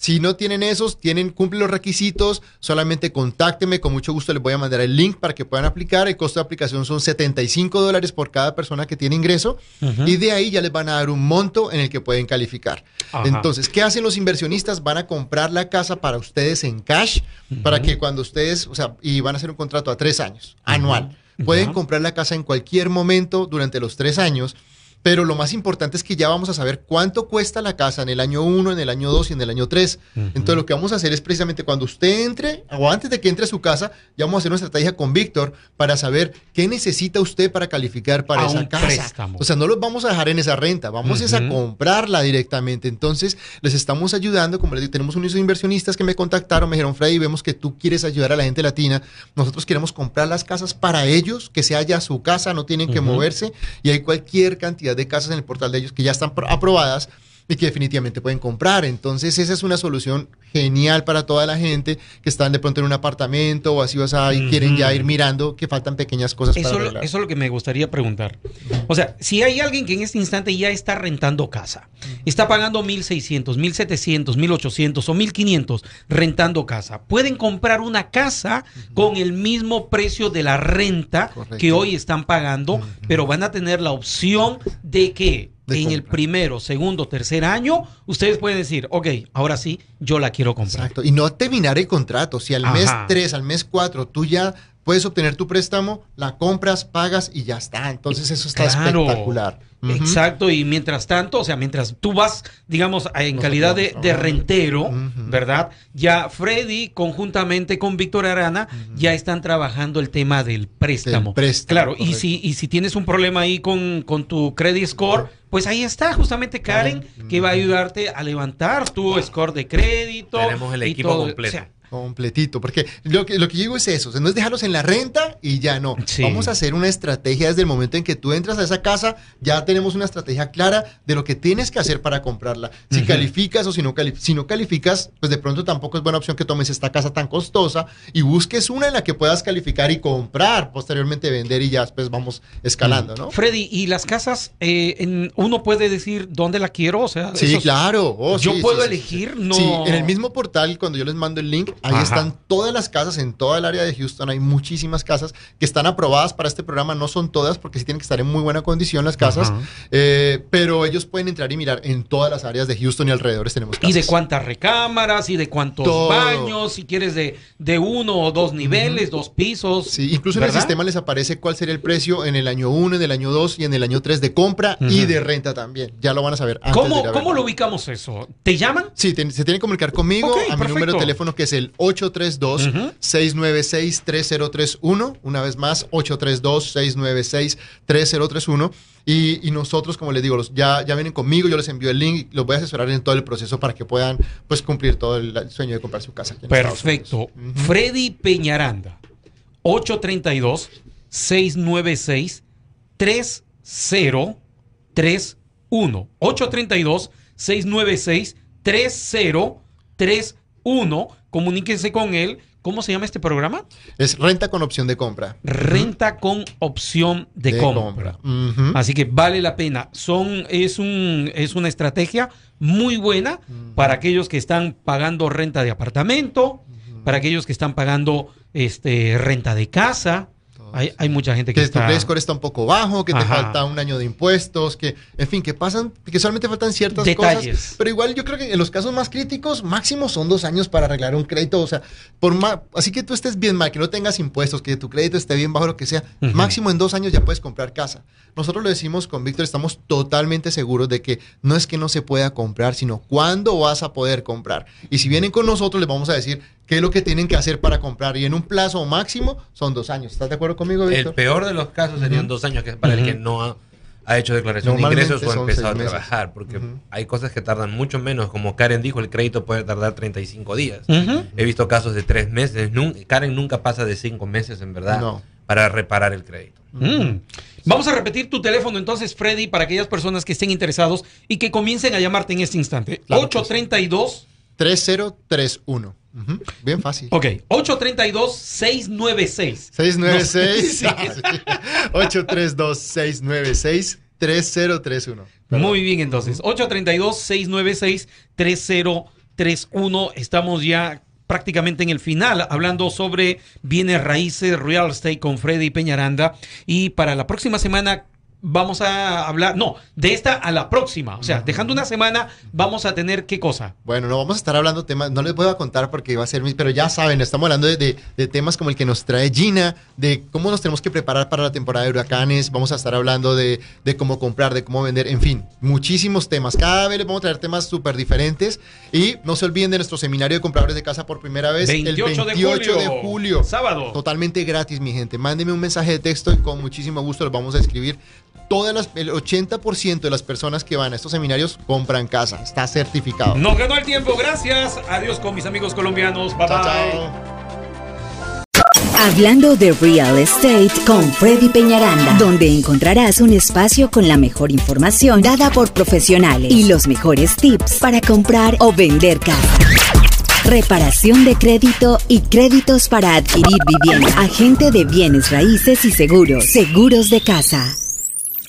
Si no tienen esos, tienen, cumplen los requisitos, solamente contácteme, con mucho gusto les voy a mandar el link para que puedan aplicar. El costo de aplicación son 75 dólares por cada persona que tiene ingreso y de ahí ya les van a dar un monto en el que pueden calificar. Entonces, ¿qué hacen los inversionistas? Van a comprar la casa para ustedes en cash, para que cuando ustedes, o sea, y van a hacer un contrato a tres años, anual. Pueden comprar la casa en cualquier momento durante los tres años pero lo más importante es que ya vamos a saber cuánto cuesta la casa en el año 1, en el año 2 y en el año 3. Entonces lo que vamos a hacer es precisamente cuando usted entre o antes de que entre a su casa, ya vamos a hacer una estrategia con Víctor para saber qué necesita usted para calificar para esa casa. O sea, no los vamos a dejar en esa renta, vamos a comprarla directamente. Entonces les estamos ayudando, como les digo, tenemos unos inversionistas que me contactaron, me dijeron, Freddy, vemos que tú quieres ayudar a la gente latina, nosotros queremos comprar las casas para ellos, que sea ya su casa, no tienen que moverse y hay cualquier cantidad de casas en el portal de ellos que ya están aprobadas y que definitivamente pueden comprar. Entonces, esa es una solución genial para toda la gente que están de pronto en un apartamento o así, o sea, y quieren ya ir mirando que faltan pequeñas cosas eso, para arreglar. Eso es lo que me gustaría preguntar. O sea, si hay alguien que en este instante ya está rentando casa, está pagando 1.600, 1.700, 1.800 o 1.500 rentando casa, pueden comprar una casa con el mismo precio de la renta que hoy están pagando, pero van a tener la opción de que en el primero, segundo, tercer año, ustedes pueden decir, ok, ahora sí, yo la quiero comprar. Exacto. Y no terminar el contrato. Si al mes 3, al mes 4, tú ya puedes obtener tu préstamo, la compras, pagas y ya está. Entonces eso está espectacular. Exacto, y mientras tanto, o sea, mientras tú vas, digamos, en calidad de, rentero, ¿verdad? Ya Freddy, conjuntamente con Víctor Arana, ya están trabajando el tema del préstamo. claro, y si, y si tienes un problema ahí con, con tu credit score, pues ahí está justamente Karen, que va a ayudarte a levantar tu score de crédito. Tenemos el equipo completo. Completito, porque lo que, lo que digo es eso, no es dejarlos en la renta y ya no. Vamos a hacer una estrategia desde el momento en que tú entras a esa casa, ya tenemos una estrategia clara de lo que tienes que hacer para comprarla. Si calificas o si no, si no calificas, pues de pronto tampoco es buena opción que tomes esta casa tan costosa y busques una en la que puedas calificar y comprar, posteriormente vender y ya después vamos escalando, ¿no? Freddy, ¿y las casas, eh, en, uno puede decir dónde la quiero? O sea, sí, claro. Oh, yo puedo elegir, no. Sí, en el mismo portal, cuando yo les mando el link, Ahí están todas las casas en toda el área de Houston. Hay muchísimas casas que están aprobadas para este programa. No son todas porque sí tienen que estar en muy buena condición las casas. Eh, pero ellos pueden entrar y mirar en todas las áreas de Houston y alrededores tenemos casas. Y de cuántas recámaras y de cuántos baños. Si quieres de, de uno o dos niveles, dos pisos. Sí, incluso en el sistema les aparece cuál sería el precio en el año 1, en el año 2 y en el año 3 de compra y de renta también. Ya lo van a saber. Antes ¿Cómo, ¿Cómo lo ubicamos eso? ¿Te llaman? Sí, se tienen que comunicar conmigo a mi número de teléfono que es el 832-696-3031. Una vez más, 832-696-3031. Y, y, nosotros, como les digo, los, ya, ya vienen conmigo, yo les envío el link, los voy a asesorar en todo el proceso para que puedan pues, cumplir todo el, sueño de comprar su casa. Perfecto. Freddy Peñaranda, 832-696-3031. 832-696-3031 comuníquense con él. ¿Cómo se llama este programa? Es renta con opción de compra. Renta con opción de, compra. Así que vale la pena. Son, es, un, es una estrategia muy buena para aquellos que están pagando renta de apartamento, para aquellos que están pagando este, renta de casa. Hay, mucha gente que, que está... tu score está un poco bajo, que te falta un año de impuestos, que, en fin, que pasan, que solamente faltan ciertas cosas. Pero igual yo creo que en los casos más críticos, máximo son dos años para arreglar un crédito. O sea, por más, así que tú estés bien mal, que no tengas impuestos, que tu crédito esté bien bajo, lo que sea, máximo en dos años ya puedes comprar casa. Nosotros lo decimos con Víctor, estamos totalmente seguros de que no es que no se pueda comprar, sino cuándo vas a poder comprar. Y si vienen con nosotros, les vamos a decir qué es lo que tienen que hacer para comprar. Y en un plazo máximo son dos años. ¿Estás de acuerdo conmigo, Víctor? El peor de los casos serían dos años, que es para el que no ha hecho declaración de ingresos o ha empezado a trabajar, porque hay cosas que tardan mucho menos, como Karen dijo, el crédito puede tardar 35 días. He visto casos de tres meses, Karen nunca pasa de cinco meses en verdad para reparar el crédito. Mm. Vamos a repetir tu teléfono entonces, Freddy, para aquellas personas que estén interesados y que comiencen a llamarte en este instante. 832 3031. Bien fácil. Ok, 832-696. 696. 832-696-3031. Muy bien, entonces. 832-696-3031. Estamos ya prácticamente en el final, hablando sobre bienes raíces, real estate con Freddy Peñaranda. Y para la próxima semana vamos a hablar, no, de esta a la próxima. O sea, dejando una semana, vamos a tener qué cosa. Bueno, no vamos a estar hablando temas, no les voy a contar porque va a ser mi, pero ya saben, estamos hablando de, temas como el que nos trae Gina, de cómo nos tenemos que preparar para la temporada de huracanes, vamos a estar hablando de, cómo comprar, de cómo vender, en fin, muchísimos temas. Cada vez les vamos a traer temas súper diferentes y no se olviden de nuestro seminario de compradores de casa por primera vez el 28 de julio, Sábado. Totalmente gratis, mi gente. Mándenme un mensaje de texto y con muchísimo gusto los vamos a escribir todas las, el 80% de las personas que van a estos seminarios compran casa. Está certificado. Nos ganó el tiempo. Gracias. Adiós con mis amigos colombianos. Bye bye. Hablando de real estate con Freddy Peñaranda, donde encontrarás un espacio con la mejor información dada por profesionales y los mejores tips para comprar o vender casa. Reparación de crédito y créditos para adquirir vivienda. Agente de bienes raíces y seguros. Seguros de casa.